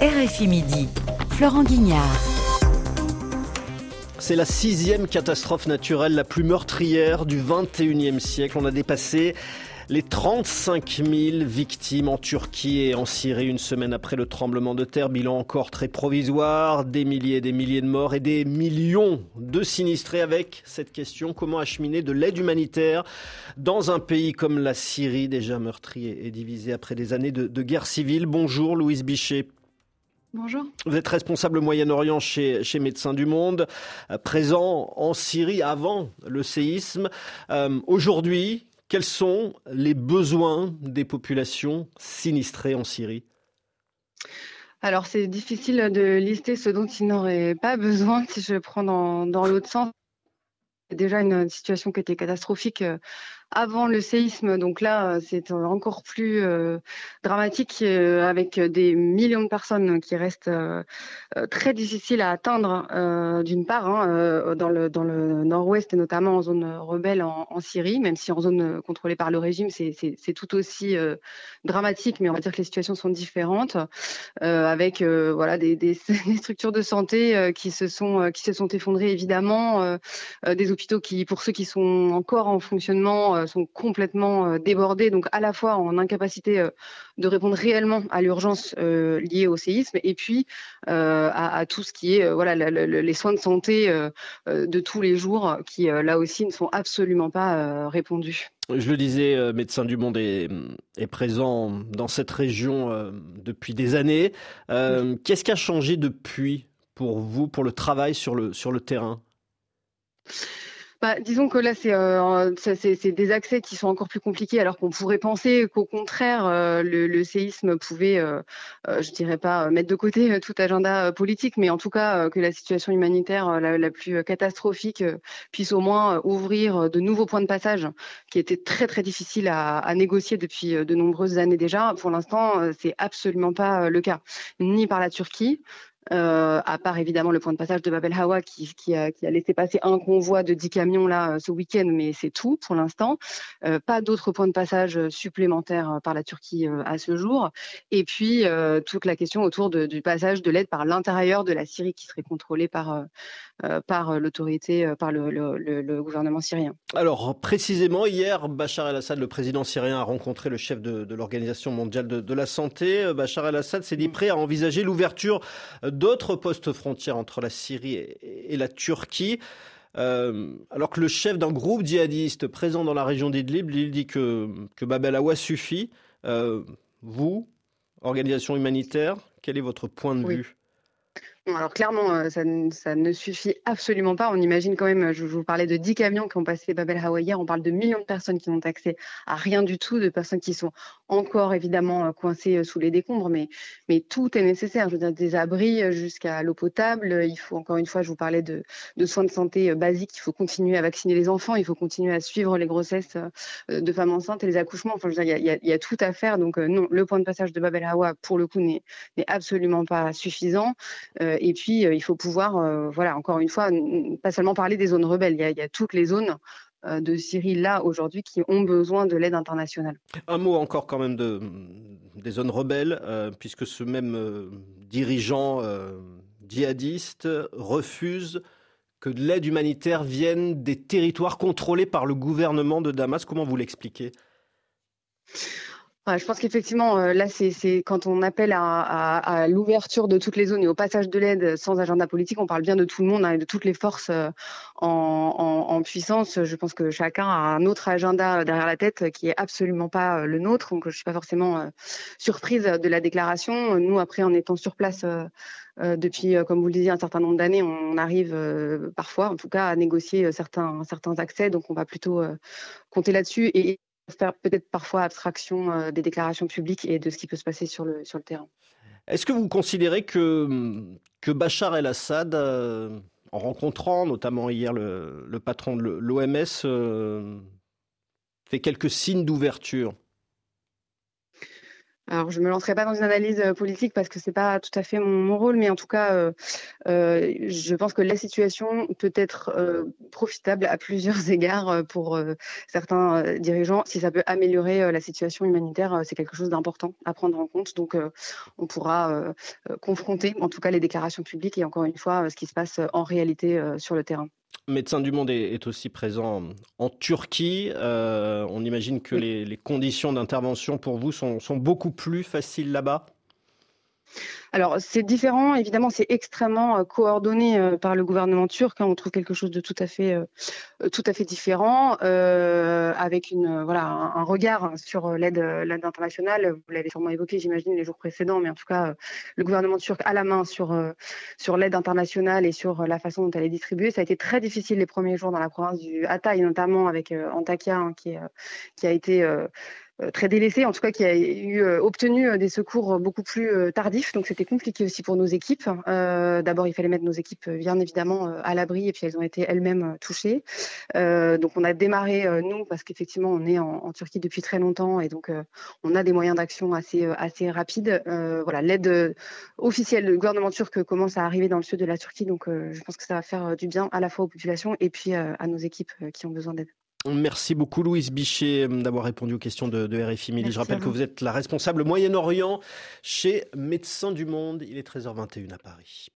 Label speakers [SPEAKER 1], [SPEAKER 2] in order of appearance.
[SPEAKER 1] RFI Midi, Florent Guignard.
[SPEAKER 2] C'est la sixième catastrophe naturelle la plus meurtrière du 21e siècle. On a dépassé les 35 000 victimes en Turquie et en Syrie une semaine après le tremblement de terre. Bilan encore très provisoire, des milliers et des milliers de morts et des millions de sinistrés avec cette question comment acheminer de l'aide humanitaire dans un pays comme la Syrie déjà meurtri et divisé après des années de, de guerre civile? Bonjour Louise Bichet.
[SPEAKER 3] Bonjour.
[SPEAKER 2] Vous êtes responsable au Moyen-Orient chez, chez Médecins du Monde, euh, présent en Syrie avant le séisme. Euh, aujourd'hui, quels sont les besoins des populations sinistrées en Syrie?
[SPEAKER 3] Alors c'est difficile de lister ce dont ils n'auraient pas besoin si je prends dans, dans l'autre sens. C'est déjà une situation qui était catastrophique euh, avant le séisme. Donc là, euh, c'est encore plus euh, dramatique euh, avec des millions de personnes qui restent très difficiles à atteindre, d'une part, hein, dans le, dans le nord-ouest et notamment en zone rebelle en, Syrie, même si en zone contrôlée par le régime, c'est tout aussi dramatique, mais on va dire que les situations sont différentes, avec voilà, des, des, des, structures de santé qui, se sont, qui se sont effondrées, évidemment, des hôpitaux qui, pour ceux qui sont encore en fonctionnement, euh, sont complètement euh, débordés, donc à la fois en incapacité euh, de répondre réellement à l'urgence liée au séisme, et puis à, tout ce qui est voilà les soins de santé de tous les jours, qui là aussi ne sont absolument pas répondus.
[SPEAKER 2] Je le disais, Médecins du Monde est, est, présent dans cette région depuis des années. Qu'est-ce qui a changé depuis pour vous, pour le travail sur le, sur le terrain?
[SPEAKER 3] Bah, disons que là, euh, c'est des accès qui sont encore plus compliqués, alors qu'on pourrait penser qu'au contraire, euh, le, séisme pouvait, euh, euh, je dirais pas mettre de côté tout agenda politique, mais en tout cas que la situation humanitaire la, la plus catastrophique puisse au moins ouvrir de nouveaux points de passage qui étaient très très difficiles à, à négocier depuis de nombreuses années déjà. Pour l'instant, c'est absolument pas le cas, ni par la Turquie, euh, à part évidemment le point de passage de Babel Hawa qui, qui, a, qui, a, laissé passer un convoi de 10 camions là euh, ce week-end, mais c'est tout pour l'instant. Euh, pas d'autres points de passage supplémentaires par la Turquie à ce jour. Et puis toute la question autour de, du passage de l'aide par l'intérieur de la Syrie qui serait contrôlée par, par l'autorité, par le, le, le, gouvernement syrien.
[SPEAKER 2] Alors précisément hier, Bachar el-Assad, le président syrien, a rencontré le chef de, de l'Organisation mondiale de, de, la santé. Bachar el-Assad s'est dit mm. prêt à envisager l'ouverture d'autres postes frontières entre la Syrie et, la Turquie. Euh, alors que le chef d'un groupe djihadiste présent dans la région d'Idlib, il dit que, que Bab el-Awa suffit. Euh, vous, organisation humanitaire, quel est votre point de vue?
[SPEAKER 3] Alors clairement, euh, ça, ne suffit absolument pas. On imagine quand même, je, vous parlais de 10 camions qui ont passé Babel Hawa hier, on parle de millions de personnes qui n'ont accès à rien du tout, de personnes qui sont encore évidemment euh, coincées euh, sous les décombres, mais, tout est nécessaire. Je veux dire, des abris jusqu'à l'eau potable. Il faut encore une fois, je vous parlais de, soins de santé basiques. Il faut continuer à vacciner les enfants, il faut continuer à suivre les grossesses de femmes enceintes et les accouchements. Enfin, je veux dire, il y, a, il y a tout à faire. Donc non, le point de passage de Babel Hawa, pour le coup, n'est absolument pas suffisant. Et puis, euh, il faut pouvoir, euh, voilà, encore une fois, pas seulement parler des zones rebelles, il y a, toutes les zones euh, de Syrie là aujourd'hui qui ont besoin de l'aide internationale.
[SPEAKER 2] Un mot encore quand même de, des zones rebelles, euh, puisque ce même euh, dirigeant euh, djihadiste refuse que de l'aide humanitaire vienne des territoires contrôlés par le gouvernement de Damas. Comment vous l'expliquez?
[SPEAKER 3] Je pense qu'effectivement, euh, là, c'est quand on appelle à, l'ouverture de toutes les zones et au passage de l'aide sans agenda politique, on parle bien de tout le monde hein, et de toutes les forces euh, en, puissance. Je pense que chacun a un autre agenda derrière la tête qui est absolument pas euh, le nôtre. Donc, je suis pas forcément surprise de la déclaration. Nous, après, en étant sur place depuis, comme vous le disiez, un certain nombre d'années, on arrive parfois, en tout cas, à négocier certains, accès. Donc, on va plutôt compter là-dessus. Faire peut-être parfois abstraction euh, des déclarations publiques et de ce qui peut se passer sur le, sur le terrain.
[SPEAKER 2] Est-ce que vous considérez que, que Bachar el-Assad, euh, en rencontrant notamment hier le, le patron de l'OMS, euh, fait quelques signes d'ouverture?
[SPEAKER 3] Alors, je me lancerai pas dans une analyse euh, politique parce que c'est pas tout à fait mon, rôle, mais en tout cas, euh, euh, je pense que la situation peut être profitable à plusieurs égards pour certains dirigeants. Si ça peut améliorer la situation humanitaire, c'est quelque chose d'important à prendre en compte. Donc, on pourra confronter, en tout cas, les déclarations publiques et encore une fois, ce qui se passe en réalité sur le terrain.
[SPEAKER 2] Médecin du Monde est, aussi présent en Turquie. Euh, on imagine que les, conditions d'intervention pour vous sont beaucoup plus faciles là-bas?
[SPEAKER 3] Alors, c'est différent. Évidemment, c'est extrêmement euh, coordonné euh, par le gouvernement turc. Hein. On trouve quelque chose de tout à fait, euh, tout à fait différent, avec une, voilà, un, regard sur l'aide, internationale. Vous l'avez sûrement évoqué, j'imagine, les jours précédents, mais en tout cas, le gouvernement turc a la main sur, sur l'aide internationale et sur la façon dont elle est distribuée. Ça a été très difficile les premiers jours dans la province du Hatay, notamment avec Antakya, hein, qui, a été très délaissé, en tout cas qui a eu euh, obtenu euh, des secours beaucoup plus tardifs. Donc c'était compliqué aussi pour nos équipes. D'abord, il fallait mettre nos équipes bien évidemment à l'abri et puis elles ont été elles-mêmes touchées. donc on a démarré nous parce qu'effectivement on est en, Turquie depuis très longtemps et donc on a des moyens d'action assez assez rapides. voilà, l'aide officielle du gouvernement turc commence à arriver dans le sud de la Turquie, donc je pense que ça va faire du bien à la fois aux populations et puis à nos équipes qui ont besoin d'aide.
[SPEAKER 2] Merci beaucoup Louise Bichet euh, d'avoir répondu aux questions de, RFI Midi. Je rappelle que vous êtes la responsable Moyen-Orient chez Médecins du Monde. Il est 13h21 à Paris.